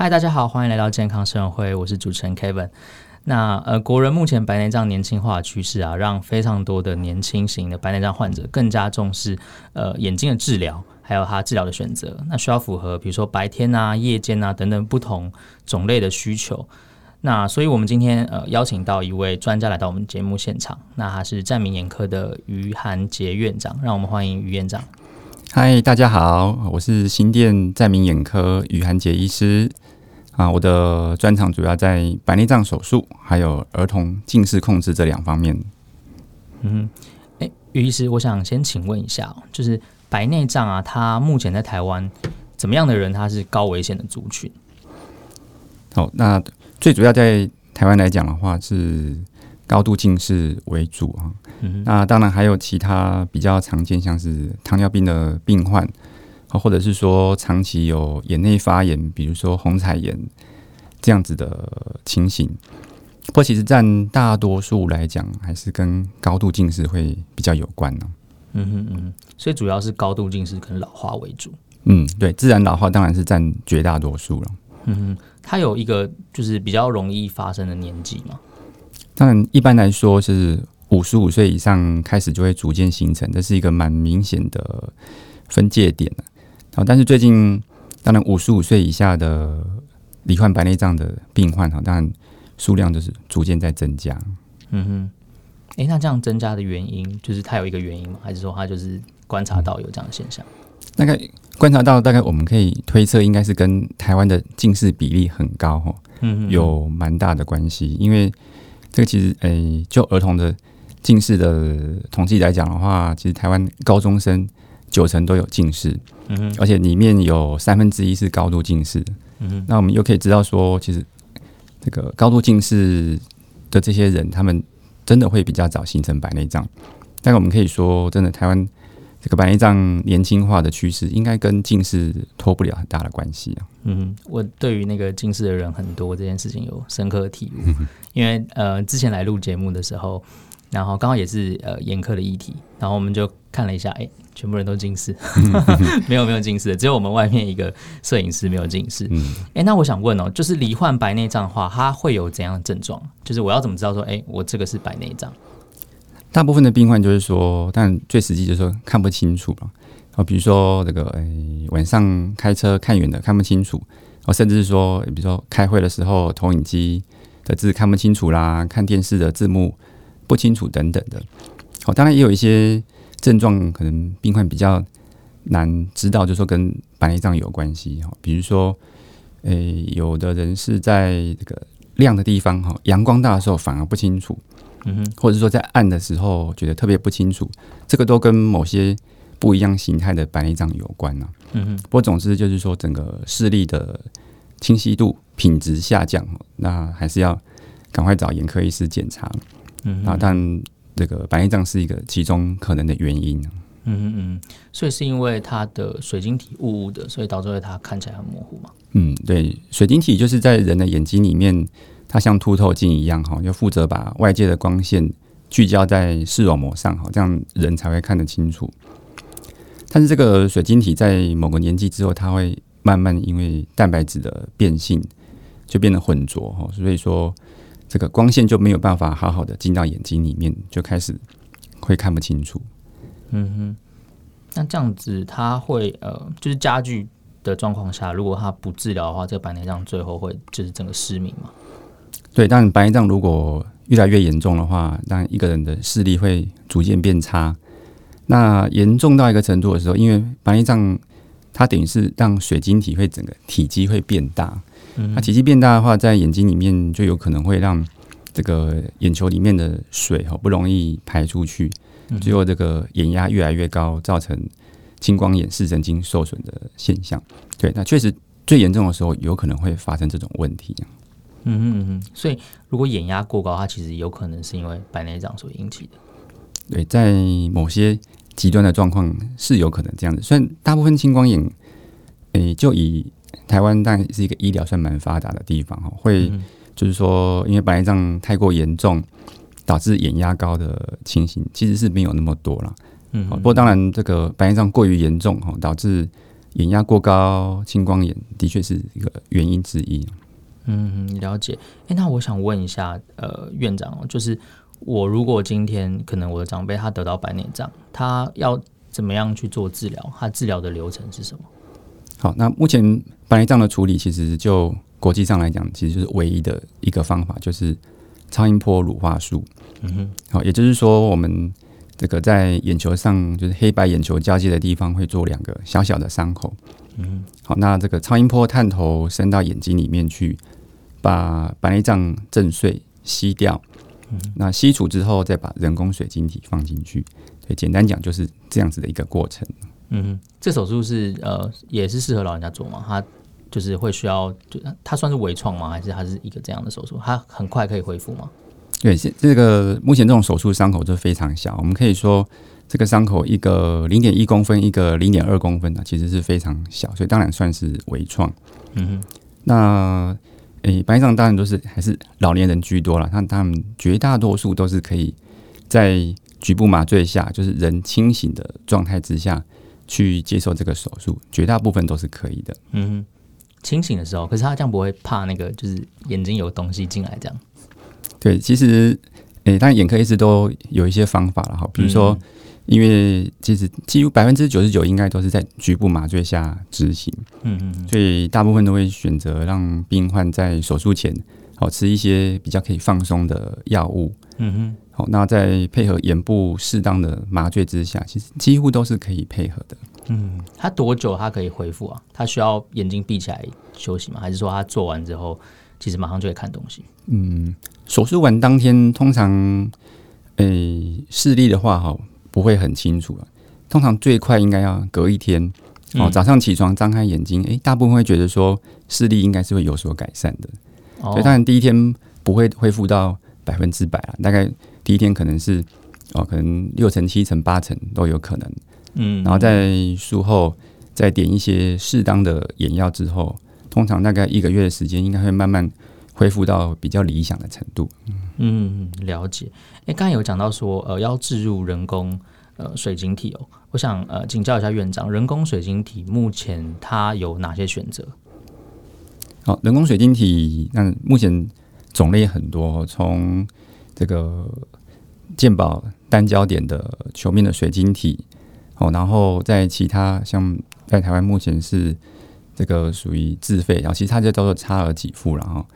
嗨，大家好，欢迎来到健康生活会，我是主持人 Kevin。那呃，国人目前白内障年轻化的趋势啊，让非常多的年轻型的白内障患者更加重视呃眼睛的治疗，还有他治疗的选择。那需要符合比如说白天啊、夜间啊等等不同种类的需求。那所以，我们今天呃邀请到一位专家来到我们节目现场。那他是湛明眼科的余韩杰院长，让我们欢迎余院长。嗨，大家好，我是新店湛明眼科余韩杰医师啊。我的专长主要在白内障手术，还有儿童近视控制这两方面。嗯，哎，于医师，我想先请问一下，就是白内障啊，它目前在台湾怎么样的人，他是高危险的族群？好，那。最主要在台湾来讲的话，是高度近视为主啊。嗯、那当然还有其他比较常见，像是糖尿病的病患，或者是说长期有眼内发炎，比如说虹彩炎这样子的情形。不过，其实占大多数来讲，还是跟高度近视会比较有关呢。嗯哼嗯，所以主要是高度近视跟老化为主。嗯，对，自然老化当然是占绝大多数了。嗯哼。它有一个就是比较容易发生的年纪嘛？当然，一般来说是五十五岁以上开始就会逐渐形成，这是一个蛮明显的分界点。好，但是最近当然五十五岁以下的罹患白内障的病患哈，当然数量就是逐渐在增加。嗯哼，诶，那这样增加的原因就是它有一个原因吗？还是说它就是观察到有这样的现象？大概观察到，大概我们可以推测，应该是跟台湾的近视比例很高哈，嗯，有蛮大的关系。因为这个其实，诶、欸，就儿童的近视的统计来讲的话，其实台湾高中生九成都有近视，嗯，而且里面有三分之一是高度近视，嗯，那我们又可以知道说，其实这个高度近视的这些人，他们真的会比较早形成白内障。但我们可以说，真的台湾。这个白内障年轻化的趋势，应该跟近视脱不了很大的关系啊。嗯，我对于那个近视的人很多这件事情有深刻的体悟，因为呃，之前来录节目的时候，然后刚好也是呃眼科的议题，然后我们就看了一下，哎，全部人都近视，没有没有近视的，只有我们外面一个摄影师没有近视。嗯，哎，那我想问哦，就是罹患白内障的话，它会有怎样的症状？就是我要怎么知道说，哎，我这个是白内障？大部分的病患就是说，但最实际就是说看不清楚了。哦，比如说这个，哎，晚上开车看远的看不清楚，哦，甚至是说，比如说开会的时候，投影机的字看不清楚啦，看电视的字幕不清楚等等的。哦，当然也有一些症状，可能病患比较难知道，就是说跟白内障有关系。哈，比如说，哎，有的人是在这个亮的地方，哈，阳光大的时候反而不清楚。嗯哼，或者说在暗的时候觉得特别不清楚，这个都跟某些不一样形态的白内障有关呢、啊。嗯哼，不过总之就是说整个视力的清晰度品质下降，那还是要赶快找眼科医师检查。嗯，啊，但这个白内障是一个其中可能的原因。嗯嗯，所以是因为它的水晶体雾雾的，所以导致它看起来很模糊嘛？嗯，对，水晶体就是在人的眼睛里面。它像凸透镜一样哈，就负责把外界的光线聚焦在视网膜上哈，这样人才会看得清楚。但是这个水晶体在某个年纪之后，它会慢慢因为蛋白质的变性，就变得浑浊哈，所以说这个光线就没有办法好好的进到眼睛里面，就开始会看不清楚。嗯哼，那这样子它会呃，就是加剧的状况下，如果它不治疗的话，这个白内障最后会就是整个失明嘛？对，但白内障如果越来越严重的话，当然一个人的视力会逐渐变差。那严重到一个程度的时候，因为白内障它等于是让水晶体会整个体积会变大。嗯，它体积变大的话，在眼睛里面就有可能会让这个眼球里面的水哈不容易排出去，最后这个眼压越来越高，造成青光眼视神经受损的现象。对，那确实最严重的时候有可能会发生这种问题。嗯嗯嗯，所以如果眼压过高，它其实有可能是因为白内障所引起的。对，在某些极端的状况是有可能这样子。虽然大部分青光眼，诶、欸，就以台湾当然是一个医疗算蛮发达的地方哈，会就是说，因为白内障太过严重，导致眼压高的情形，其实是没有那么多了。嗯，不过当然这个白内障过于严重哈，导致眼压过高、青光眼的确是一个原因之一。嗯，了解。哎，那我想问一下，呃，院长哦，就是我如果今天可能我的长辈他得到白内障，他要怎么样去做治疗？他治疗的流程是什么？好，那目前白内障的处理，其实就国际上来讲，其实就是唯一的一个方法，就是超音波乳化术。嗯哼，好，也就是说，我们这个在眼球上，就是黑白眼球交界的地方，会做两个小小的伤口。嗯哼，好，那这个超音波探头伸到眼睛里面去。把白内障震碎、吸掉，嗯、那吸除之后，再把人工水晶体放进去。对，简单讲就是这样子的一个过程。嗯，这手术是呃，也是适合老人家做吗？他就是会需要，就他算是微创吗？还是它是一个这样的手术？他很快可以恢复吗？对，这个目前这种手术伤口就非常小，我们可以说这个伤口一个零点一公分，一个零点二公分的，其实是非常小，所以当然算是微创。嗯哼，那。诶，白内障当然都是还是老年人居多了，那他们绝大多数都是可以在局部麻醉下，就是人清醒的状态之下去接受这个手术，绝大部分都是可以的。嗯，清醒的时候，可是他这样不会怕那个，就是眼睛有东西进来这样？对，其实诶，当然眼科医师都有一些方法了哈，比如说。嗯因为其实几乎百分之九十九应该都是在局部麻醉下执行，嗯嗯，所以大部分都会选择让病患在手术前好吃一些比较可以放松的药物，嗯哼，好，那在配合眼部适当的麻醉之下，其实几乎都是可以配合的。嗯，他多久他可以恢复啊？他需要眼睛闭起来休息吗？还是说他做完之后其实马上就会看东西？嗯，手术完当天通常，诶，视力的话，哈。不会很清楚了，通常最快应该要隔一天哦。早上起床张开眼睛，诶，大部分会觉得说视力应该是会有所改善的。哦，所以当然第一天不会恢复到百分之百啊，大概第一天可能是哦，可能六成、七成、八成都有可能。嗯，然后在术后再点一些适当的眼药之后，通常大概一个月的时间，应该会慢慢恢复到比较理想的程度。嗯，了解。哎，刚才有讲到说，呃，要置入人工呃水晶体哦。我想呃，请教一下院长，人工水晶体目前它有哪些选择？好，人工水晶体，那目前种类很多，从这个健保单焦点的球面的水晶体，哦，然后在其他像在台湾目前是这个属于自费，然后其他这都是差额给付了哈。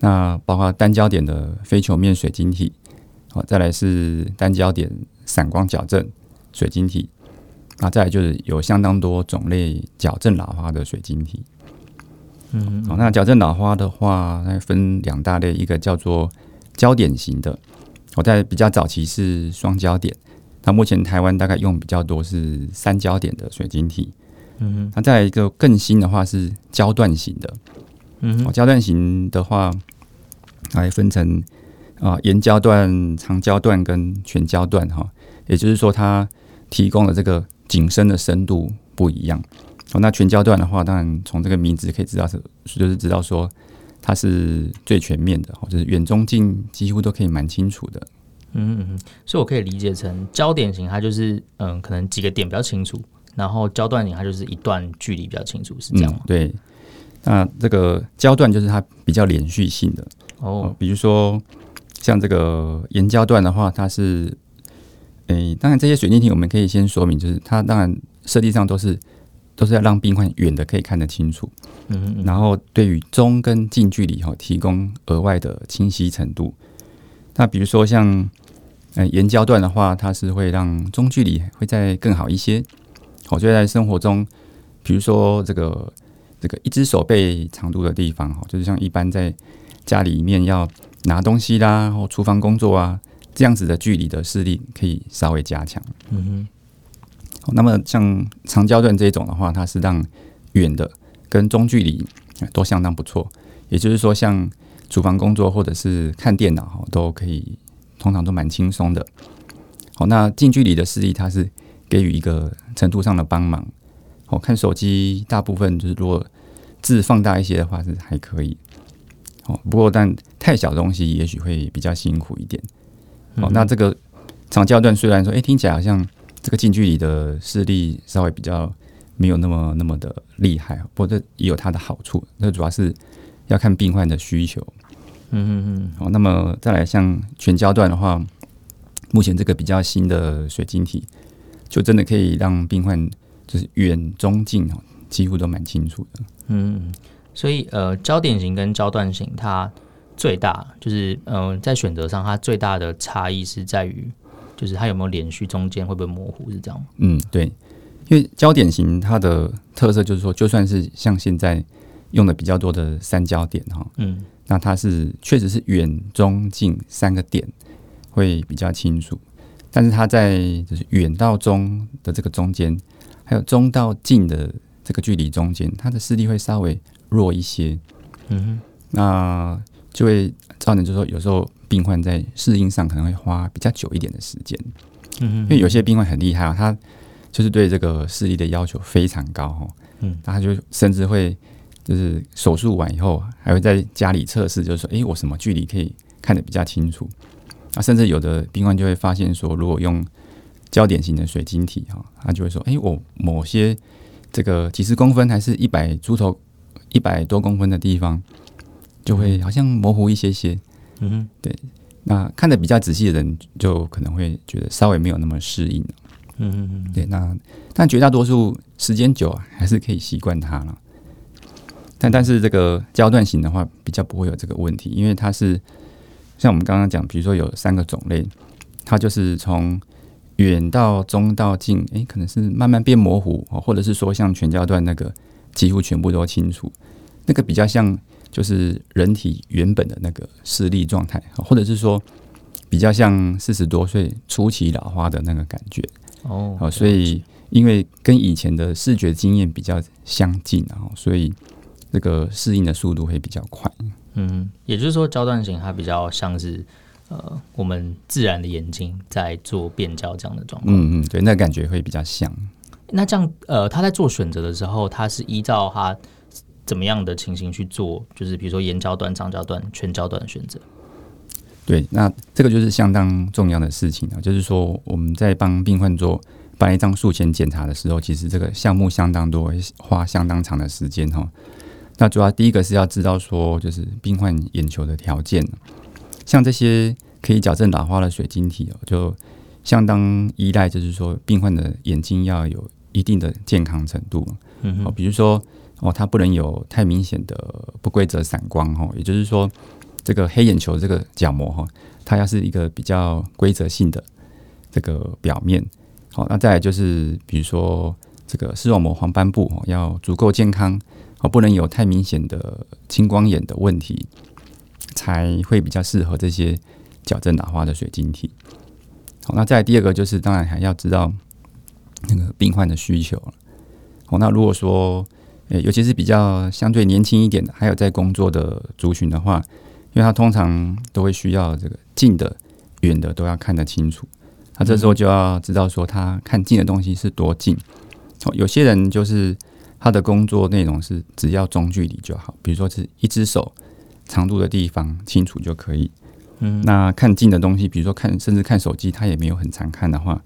那包括单焦点的非球面水晶体。好，再来是单焦点散光矫正水晶体，那再来就是有相当多种类矫正老花的水晶体。嗯，好，那矫正老花的话，它分两大类，一个叫做焦点型的，我在比较早期是双焦点，那目前台湾大概用比较多是三焦点的水晶体。嗯，那再来一个更新的话是焦段型的。嗯，焦段型的话，还分成。啊，延焦段、长焦段跟全焦段哈，也就是说，它提供的这个景深的深度不一样。哦，那全焦段的话，当然从这个名字可以知道是，就是知道说它是最全面的，就是远中近几乎都可以蛮清楚的。嗯嗯嗯，所以我可以理解成焦点型，它就是嗯，可能几个点比较清楚，然后焦段型它就是一段距离比较清楚，是这样吗？嗯，对，那这个焦段就是它比较连续性的哦，比如说。像这个延焦段的话，它是，诶、欸，当然这些水晶体我们可以先说明，就是它当然设计上都是都是要让病患远的可以看得清楚，嗯，嗯，然后对于中跟近距离哈提供额外的清晰程度。那比如说像，呃，延焦段的话，它是会让中距离会再更好一些。我觉得在生活中，比如说这个这个一只手背长度的地方哈，就是像一般在家里面要。拿东西啦，或厨房工作啊，这样子的距离的视力可以稍微加强。嗯哼。那么像长焦段这一种的话，它是让远的跟中距离都相当不错。也就是说，像厨房工作或者是看电脑都可以，通常都蛮轻松的。好，那近距离的视力它是给予一个程度上的帮忙。好，看手机大部分就是如果字放大一些的话是还可以。哦，不过但太小的东西也许会比较辛苦一点。哦，那这个长焦段虽然说，哎，听起来好像这个近距离的视力稍微比较没有那么那么的厉害，不过这也有它的好处。那主要是要看病患的需求。嗯嗯嗯。好，那么再来像全焦段的话，目前这个比较新的水晶体，就真的可以让病患就是远中近哦，几乎都蛮清楚的。嗯，所以呃，焦点型跟焦段型它最大就是嗯、呃，在选择上它最大的差异是在于，就是它有没有连续，中间会不会模糊，是这样吗？嗯，对。因为焦点型它的特色就是说，就算是像现在用的比较多的三焦点哈，嗯，那它是确实是远中近三个点会比较清楚，但是它在就是远到中的这个中间，还有中到近的这个距离中间，它的视力会稍微弱一些，嗯哼，那就会造成就是说有时候病患在适应上可能会花比较久一点的时间，嗯哼，因为有些病患很厉害啊，他。就是对这个视力的要求非常高哦，嗯，他就甚至会就是手术完以后还会在家里测试，就是说，诶，我什么距离可以看得比较清楚？啊，甚至有的病患就会发现说，如果用焦点型的水晶体哈，他就会说，诶，我某些这个几十公分还是一百出头、一百多公分的地方，就会好像模糊一些些，嗯哼，对，那看的比较仔细的人就可能会觉得稍微没有那么适应。嗯嗯嗯，对，那但绝大多数时间久啊，还是可以习惯它了。但但是这个焦段型的话，比较不会有这个问题，因为它是像我们刚刚讲，比如说有三个种类，它就是从远到中到近，诶，可能是慢慢变模糊，或者是说像全焦段那个几乎全部都清楚，那个比较像就是人体原本的那个视力状态，或者是说比较像四十多岁初期老花的那个感觉。哦，好，所以因为跟以前的视觉经验比较相近，然后所以这个适应的速度会比较快。嗯，也就是说，焦段型它比较像是呃我们自然的眼睛在做变焦这样的状况。嗯嗯，对，那感觉会比较像。那这样呃，他在做选择的时候，他是依照他怎么样的情形去做？就是比如说眼焦段、长焦段、全焦段的选择。对，那这个就是相当重要的事情啊。就是说，我们在帮病患做白内障术前检查的时候，其实这个项目相当多，花相当长的时间哈。那主要第一个是要知道说，就是病患眼球的条件，像这些可以矫正老花的水晶体哦，就相当依赖，就是说病患的眼睛要有一定的健康程度。嗯好，比如说哦，它不能有太明显的不规则散光哈，也就是说。这个黑眼球这个角膜哈，它要是一个比较规则性的这个表面，好，那再来就是比如说这个视网膜黄斑部要足够健康，哦，不能有太明显的青光眼的问题，才会比较适合这些矫正老花的水晶体。好，那再来第二个就是当然还要知道那个病患的需求了。好，那如果说诶，尤其是比较相对年轻一点的，还有在工作的族群的话。因为他通常都会需要这个近的、远的都要看得清楚，那这时候就要知道说他看近的东西是多近。有些人就是他的工作内容是只要中距离就好，比如说是一只手长度的地方清楚就可以。嗯，那看近的东西，比如说看甚至看手机，他也没有很常看的话，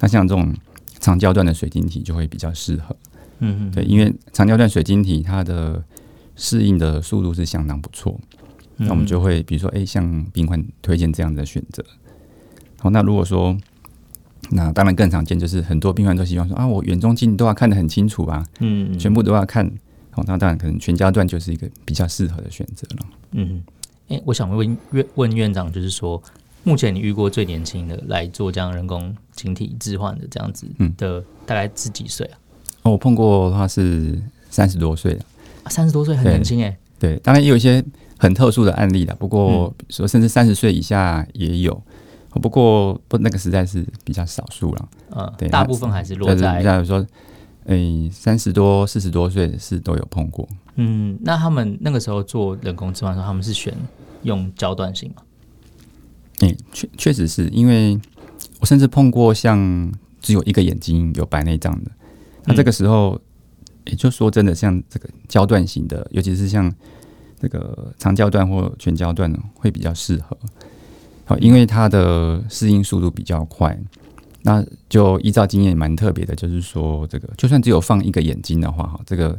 那像这种长焦段的水晶体就会比较适合。嗯嗯，对，因为长焦段水晶体它的适应的速度是相当不错。那我们就会，比如说，哎，向病患推荐这样的选择。好，那如果说，那当然更常见就是很多病患都希望说啊，我远中近都要看得很清楚啊，嗯，全部都要看。好，那当然可能全焦段就是一个比较适合的选择了。嗯，哎，我想问院问院长，就是说，目前你遇过最年轻的来做这样人工晶体置换的这样子的，大概是几岁啊？哦，我碰过的话是三十多岁了，三十多岁很年轻哎。对，当然也有一些。很特殊的案例的，不过说甚至三十岁以下也有，不过不那个实在是比较少数了。嗯，对，大部分还是落在，比如说，诶，三十多、四十多岁的是都有碰过。嗯，那他们那个时候做人工置换的时候，他们是选用焦段型吗？诶，确确实是因为我甚至碰过像只有一个眼睛有白内障的，那这个时候也就说真的，像这个焦段型的，尤其是像。这个长焦段或全焦段会比较适合，好，因为它的适应速度比较快。那就依照经验蛮特别的，就是说这个就算只有放一个眼睛的话，哈，这个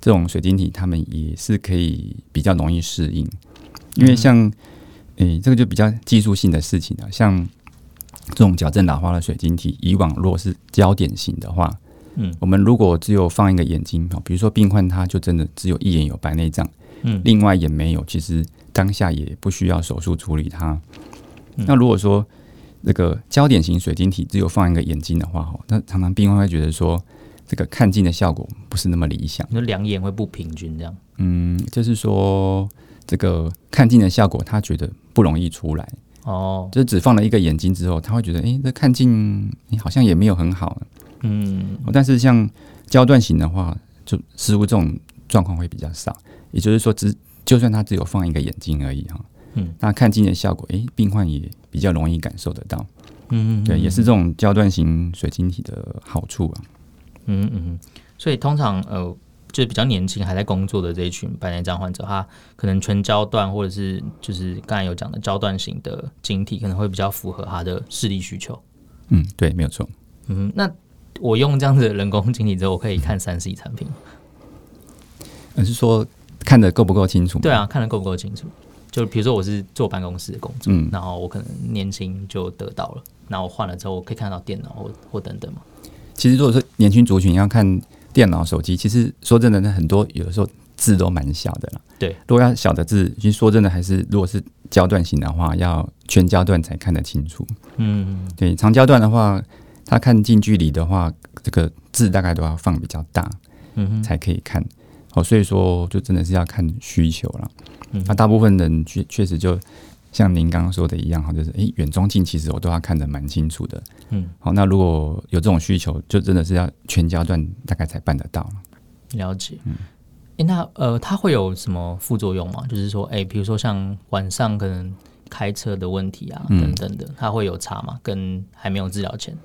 这种水晶体他们也是可以比较容易适应，因为像诶、欸、这个就比较技术性的事情了，像这种矫正老花的水晶体，以往如果是焦点型的话，嗯，我们如果只有放一个眼睛，比如说病患他就真的只有一眼有白内障，嗯，另外一眼没有，其实当下也不需要手术处理它。那如果说这个焦点型水晶体只有放一个眼睛的话，哈，那常常病患会觉得说，这个看近的效果不是那么理想，那两眼会不平均这样。嗯，就是说这个看近的效果，他觉得不容易出来。哦，就只放了一个眼睛之后，他会觉得，哎，这看近你好像也没有很好。嗯，但是像焦段型的话，就似乎这种状况会比较少。也就是说，只就算他只有放一个眼睛而已，哈。嗯，那看近的效果，诶、欸，病患也比较容易感受得到。嗯，嗯，嗯，对，也是这种焦段型水晶体的好处啊。嗯嗯，所以通常呃，就是比较年轻还在工作的这一群白内障患者，他可能全焦段或者是就是刚才有讲的焦段型的晶体，可能会比较符合他的视力需求。嗯，对，没有错。嗯，那我用这样子的人工晶体之后，我可以看三 C 产品吗？你是说看的够不够清楚？对啊，看的够不够清楚？就比如说我是坐办公室的工作，嗯，然后我可能年轻就得到了，然后我换了之后我可以看到电脑或或等等嘛。其实如果说年轻族群要看电脑、手机，其实说真的，那很多有的时候字都蛮小的了。对，如果要小的字，其实说真的还是如果是焦段型的话，要全焦段才看得清楚。嗯，对，长焦段的话，他看近距离的话，这个字大概都要放比较大，嗯，才可以看。哦，所以说就真的是要看需求了。嗯那、嗯、大部分人确确实就像您刚刚说的一样哈，就是诶，远中近其实我都要看得蛮清楚的。嗯，好，那如果有这种需求，就真的是要全焦段大概才办得到。了解。嗯，诶，那呃，它会有什么副作用吗？就是说，诶，比如说像晚上可能开车的问题啊，等等的，它会有差吗？跟还没有治疗前？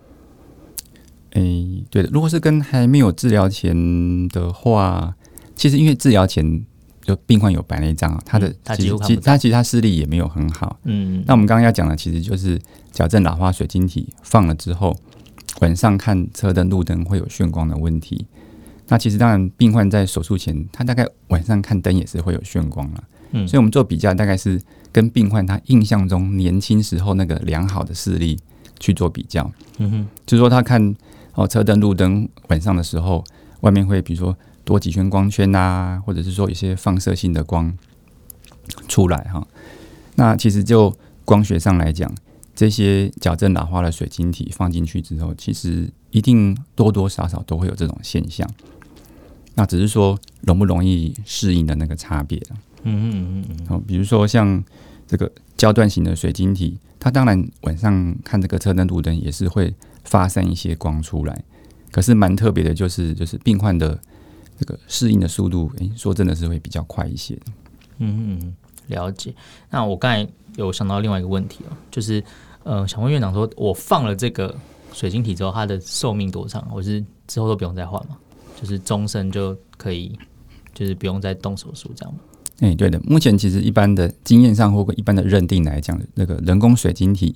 诶，对的，如果是跟还没有治疗前的话，其实因为治疗前。就病患有白内障啊，他的其实其他其实他视力也没有很好。嗯，那我们刚刚要讲的其实就是矫正老花水晶体放了之后，晚上看车灯路灯会有眩光的问题。那其实当然，病患在手术前，他大概晚上看灯也是会有眩光了。嗯，所以我们做比较，大概是跟病患他印象中年轻时候那个良好的视力去做比较。嗯哼，就是说他看哦车灯路灯晚上的时候，外面会比如说。多几圈光圈啊，或者是说一些放射性的光出来哈。那其实就光学上来讲，这些矫正老花的水晶体放进去之后，其实一定多多少少都会有这种现象。那只是说容不容易适应的那个差别。嗯嗯嗯嗯。比如说像这个焦段型的水晶体，它当然晚上看这个车灯路灯也是会发散一些光出来，可是蛮特别的，就是就是病患的。这个适应的速度，诶、欸，说真的是会比较快一些。嗯嗯，了解。那我刚才有想到另外一个问题哦，就是呃，想问院长说，我放了这个水晶体之后，它的寿命多长？我是之后都不用再换吗？就是终身就可以，就是不用再动手术这样吗？诶、欸，对的。目前其实一般的经验上，或者一般的认定来讲，那个人工水晶体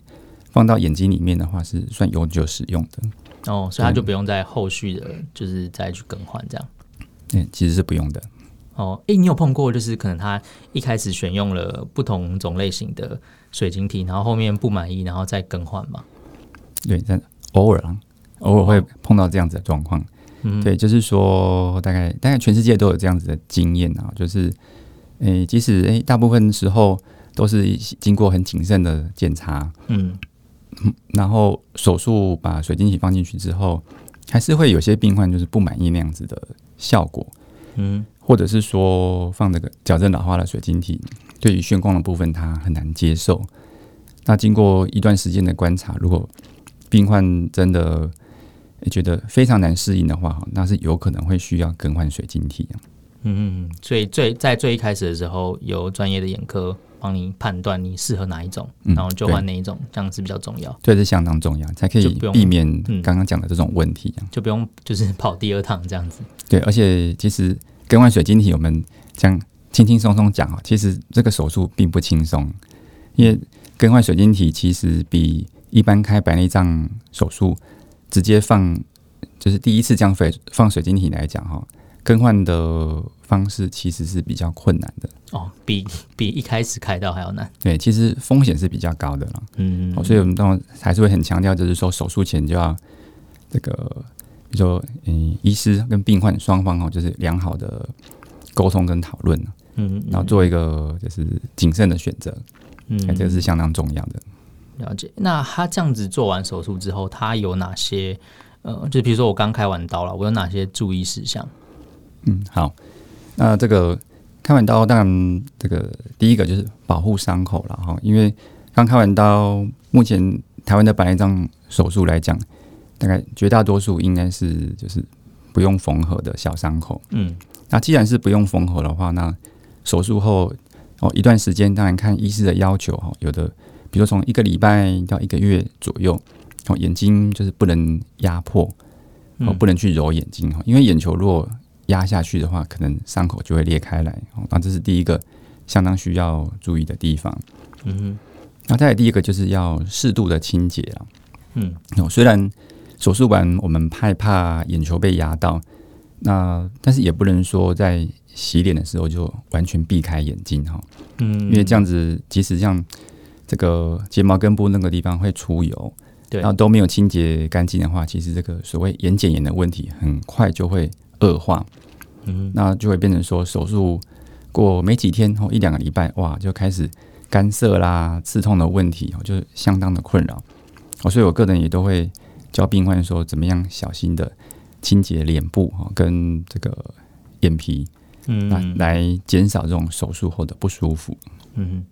放到眼睛里面的话，是算永久使用的。哦，所以它就不用再后续的，就是再去更换这样。嗯，其实是不用的。哦，诶，你有碰过就是可能他一开始选用了不同种类型的水晶体，然后后面不满意，然后再更换吗？对，但偶尔啊，偶尔会碰到这样子的状况。嗯，对，就是说大概大概全世界都有这样子的经验啊，就是诶，即使诶大部分时候都是经过很谨慎的检查，嗯，然后手术把水晶体放进去之后，还是会有些病患就是不满意那样子的。效果，嗯，或者是说放这个矫正老化的水晶体，对于眩光的部分，他很难接受。那经过一段时间的观察，如果病患真的觉得非常难适应的话，那是有可能会需要更换水晶体。嗯嗯，所以最在最一开始的时候，由专业的眼科帮你判断你适合哪一种，然后就换哪一种，嗯、这样是比较重要。对，是相当重要，才可以避免刚刚讲的这种问题，就不用就是跑第二趟这样子。对，而且其实更换水晶体，我们这样轻轻松松讲啊，其实这个手术并不轻松，因为更换水晶体其实比一般开白内障手术，直接放就是第一次这样放放水晶体来讲哈，更换的方式其实是比较困难的哦，比比一开始开刀还要难。对，其实风险是比较高的了。嗯，嗯，所以我们当然还是会很强调，就是说手术前就要这个，比如说嗯，医师跟病患双方哦，就是良好的沟通跟讨论，嗯，嗯，然后做一个就是谨慎的选择，嗯，这个是相当重要的。了解。那他这样子做完手术之后，他有哪些呃，就比如说我刚开完刀了，我有哪些注意事项？嗯，好。那这个开完刀，当然这个第一个就是保护伤口了哈，因为刚开完刀，目前台湾的白内障手术来讲，大概绝大多数应该是就是不用缝合的小伤口。嗯，那既然是不用缝合的话，那手术后哦一段时间，当然看医师的要求哈，有的。比如从一个礼拜到一个月左右，哦，眼睛就是不能压迫，哦，不能去揉眼睛哈，因为眼球如果压下去的话，可能伤口就会裂开来，哦，那这是第一个相当需要注意的地方。嗯哼，那再来第一个就是要适度的清洁啊。嗯，哦，虽然手术完我们害怕眼球被压到，那但是也不能说在洗脸的时候就完全避开眼睛哈。嗯，因为这样子即使像。这个睫毛根部那个地方会出油，对，然后都没有清洁干净的话，其实这个所谓眼睑炎的问题很快就会恶化，嗯，那就会变成说手术过没几天或一两个礼拜，哇，就开始干涩啦、刺痛的问题，就是相当的困扰。哦，所以我个人也都会教病患说，怎么样小心的清洁脸部哈，跟这个眼皮，嗯，来来减少这种手术后的不舒服，嗯。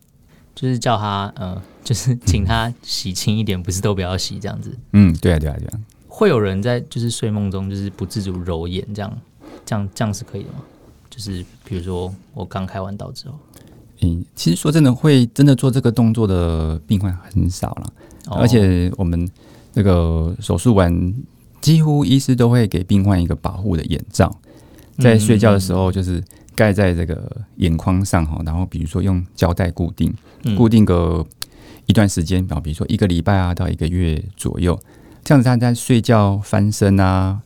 就是叫他，呃，就是请他洗清一点，不是都不要洗这样子。嗯，对啊，对啊，对啊。会有人在就是睡梦中就是不自主揉眼，这样，这样，这样是可以的吗？就是比如说我刚开完刀之后，嗯，其实说真的，会真的做这个动作的病患很少了，哦，而且我们那个手术完，几乎医师都会给病患一个保护的眼罩，在睡觉的时候就是。盖在这个眼眶上哈，然后比如说用胶带固定，固定个一段时间，比如说一个礼拜啊到一个月左右，这样子他在睡觉翻身啊，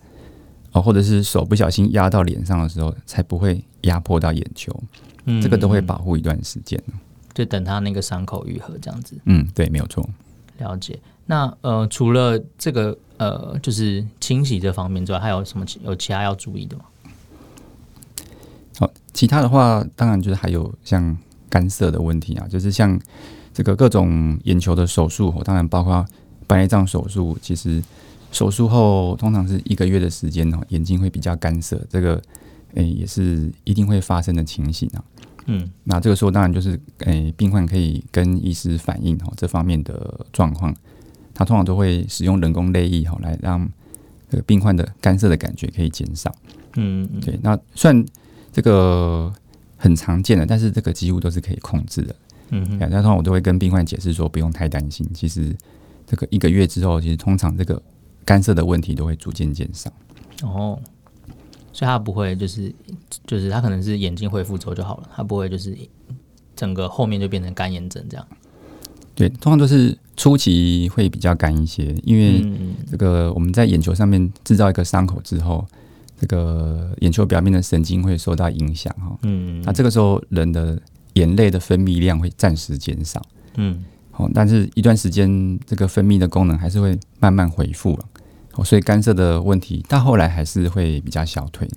哦，或者是手不小心压到脸上的时候，才不会压迫到眼球，嗯这个都会保护一段时间。就等他那个伤口愈合这样子。嗯，对，没有错。了解。那呃，除了这个呃，就是清洗这方面之外，还有什么有其他要注意的吗？好其他的话，当然就是还有像干涩的问题啊，就是像这个各种眼球的手术，当然包括白内障手术。其实手术后通常是一个月的时间哦，眼睛会比较干涩，这个诶、欸、也是一定会发生的情形啊。嗯，那这个时候当然就是诶、欸、病患可以跟医师反映哦这方面的状况，他通常都会使用人工泪液哈来让这个病患的干涩的感觉可以减少。嗯，对，那算。这个很常见的，但是这个几乎都是可以控制的。嗯哼，然后我都会跟病患解释说，不用太担心。其实这个一个月之后，其实通常这个干涩的问题都会逐渐减少。哦，所以他不会就是就是他可能是眼睛恢复之后就好了，他不会就是整个后面就变成干眼症这样。对，通常都是初期会比较干一些，因为这个我们在眼球上面制造一个伤口之后。这个眼球表面的神经会受到影响哈，嗯，那这个时候人的眼泪的分泌量会暂时减少，嗯，好，但是一段时间这个分泌的功能还是会慢慢恢复了，哦，所以干涉的问题到后来还是会比较消退，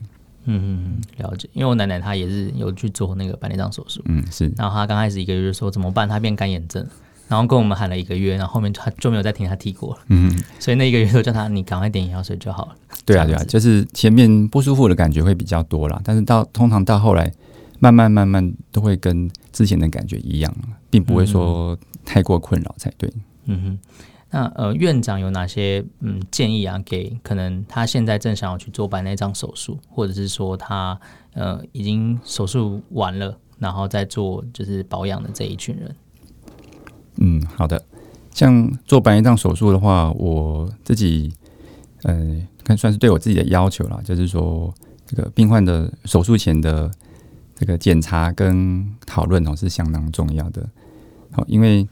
嗯嗯，了解，因为我奶奶她也是有去做那个白内障手术，嗯是，然后她刚开始一个月说怎么办，她变干眼症。然后跟我们喊了一个月，然后后面她就没有再听他提过了。嗯，所以那一个月都叫他你赶快点眼药水就好了。对啊，对啊，就是前面不舒服的感觉会比较多啦，但是到通常到后来，慢慢慢慢都会跟之前的感觉一样，并不会说太过困扰才对。嗯哼，那呃院长有哪些嗯建议啊？给可能他现在正想要去做白内障手术，或者是说他呃已经手术完了，然后再做就是保养的这一群人。嗯，好的。像做白内障手术的话，我自己呃，看算是对我自己的要求啦，就是说，这个病患的手术前的这个检查跟讨论哦，是相当重要的。好，因为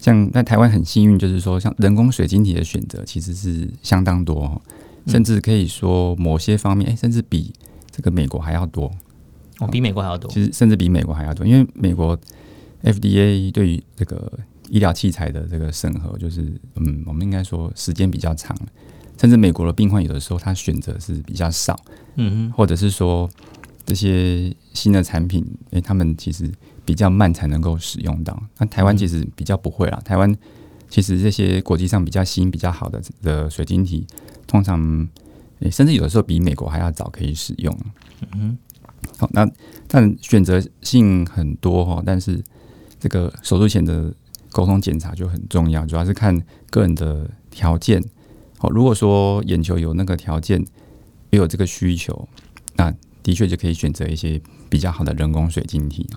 像在台湾很幸运，就是说像人工水晶体的选择其实是相当多，哦，甚至可以说某些方面，哎，甚至比这个美国还要多。哦，比美国还要多。其实甚至比美国还要多，因为美国 FDA 对于这个医疗器材的这个审核，就是嗯，我们应该说时间比较长，甚至美国的病患有的时候他选择是比较少，嗯哼，或者是说这些新的产品，诶，他们其实比较慢才能够使用到。那台湾其实比较不会啦，台湾其实这些国际上比较新、比较好的的水晶体，通常诶，甚至有的时候比美国还要早可以使用，嗯。好，那但选择性很多哈，但是这个手术前的沟通检查就很重要，主要是看个人的条件。好，如果说眼球有那个条件，也有这个需求，那的确就可以选择一些比较好的人工水晶体。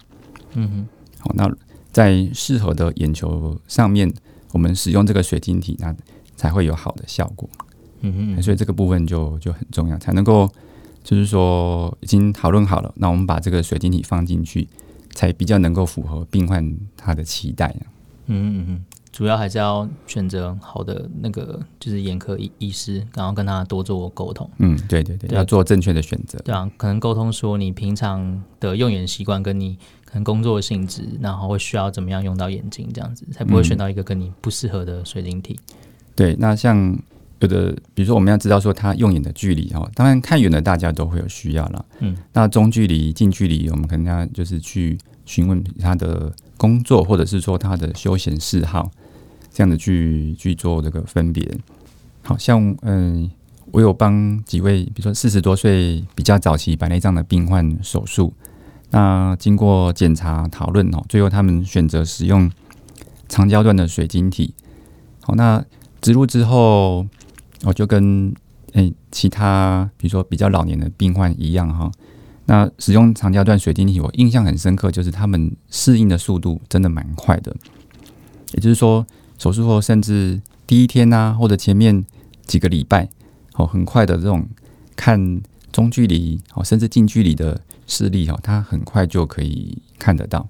嗯哼，好，那在适合的眼球上面，我们使用这个水晶体，那才会有好的效果。嗯哼，所以这个部分就就很重要，才能够。就是说，已经讨论好了，那我们把这个水晶体放进去，才比较能够符合病患他的期待。嗯嗯嗯，主要还是要选择好的那个，就是眼科医医师，然后跟他多做沟通。嗯，对对对，对要做正确的选择。对啊，可能沟通说你平常的用眼习惯，跟你可能工作的性质，然后会需要怎么样用到眼睛，这样子才不会选到一个跟你不适合的水晶体。嗯。对，那像。有的，比如说我们要知道说他用眼的距离哈，当然看远的大家都会有需要了，嗯，那中距离、近距离，我们可能要就是去询问他的工作，或者是说他的休闲嗜好，这样的去去做这个分别。好像嗯，我有帮几位，比如说四十多岁比较早期白内障的病患手术，那经过检查讨论哦，最后他们选择使用长焦段的水晶体。好，那植入之后。我就跟诶、其他比如说比较老年的病患一样哈，那使用长焦段水晶体，我印象很深刻，就是他们适应的速度真的蛮快的。也就是说，手术后甚至第一天呐、或者前面几个礼拜，哦，很快的这种看中距离哦，甚至近距离的视力哦，它很快就可以看得到，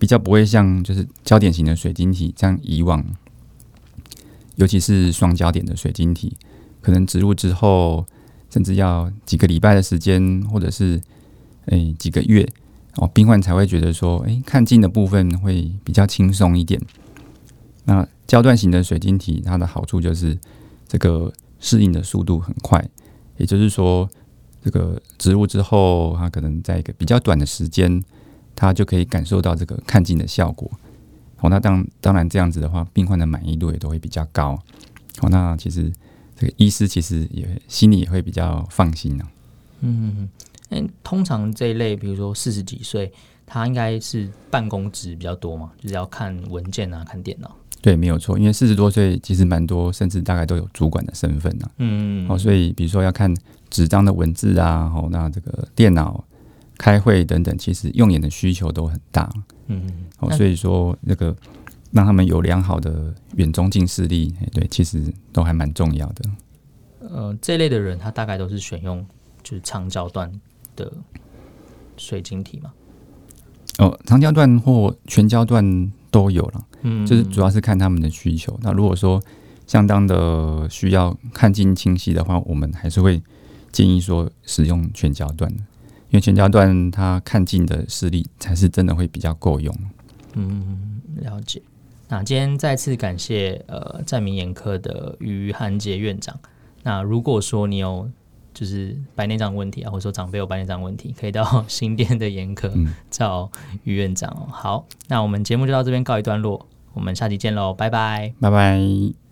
比较不会像就是焦点型的水晶体这样以往。尤其是双焦点的水晶体，可能植入之后，甚至要几个礼拜的时间，或者是诶、几个月哦，病患才会觉得说，诶、看近的部分会比较轻松一点。那焦段型的水晶体，它的好处就是这个适应的速度很快，也就是说，这个植入之后，它可能在一个比较短的时间，它就可以感受到这个看近的效果。好，那当当然这样子的话，病患的满意度也都会比较高。好，那其实这个医师其实也心里也会比较放心呢、啊。嗯嗯，通常这一类，比如说四十几岁，他应该是办公职比较多嘛，就是要看文件啊，看电脑。对，没有错，因为四十多岁其实蛮多，甚至大概都有主管的身份呢、啊。嗯，好，所以比如说要看纸张的文字啊，好，那这个电脑开会等等，其实用眼的需求都很大。嗯，哦，所以说那个让他们有良好的远中近视力，对，其实都还蛮重要的。呃，这类的人他大概都是选用就是长焦段的水晶体嘛？哦，长焦段或全焦段都有了，嗯，就是主要是看他们的需求。那如果说相当的需要看近清晰的话，我们还是会建议说使用全焦段的。因为全焦段它看近的视力才是真的会比较够用。嗯，了解。那今天再次感谢呃在明眼科的于韩杰院长。那如果说你有就是白内障问题啊，或者说长辈有白内障问题，可以到新店的眼科找于院长哦。好，那我们节目就到这边告一段落，我们下期见喽，拜拜，拜拜。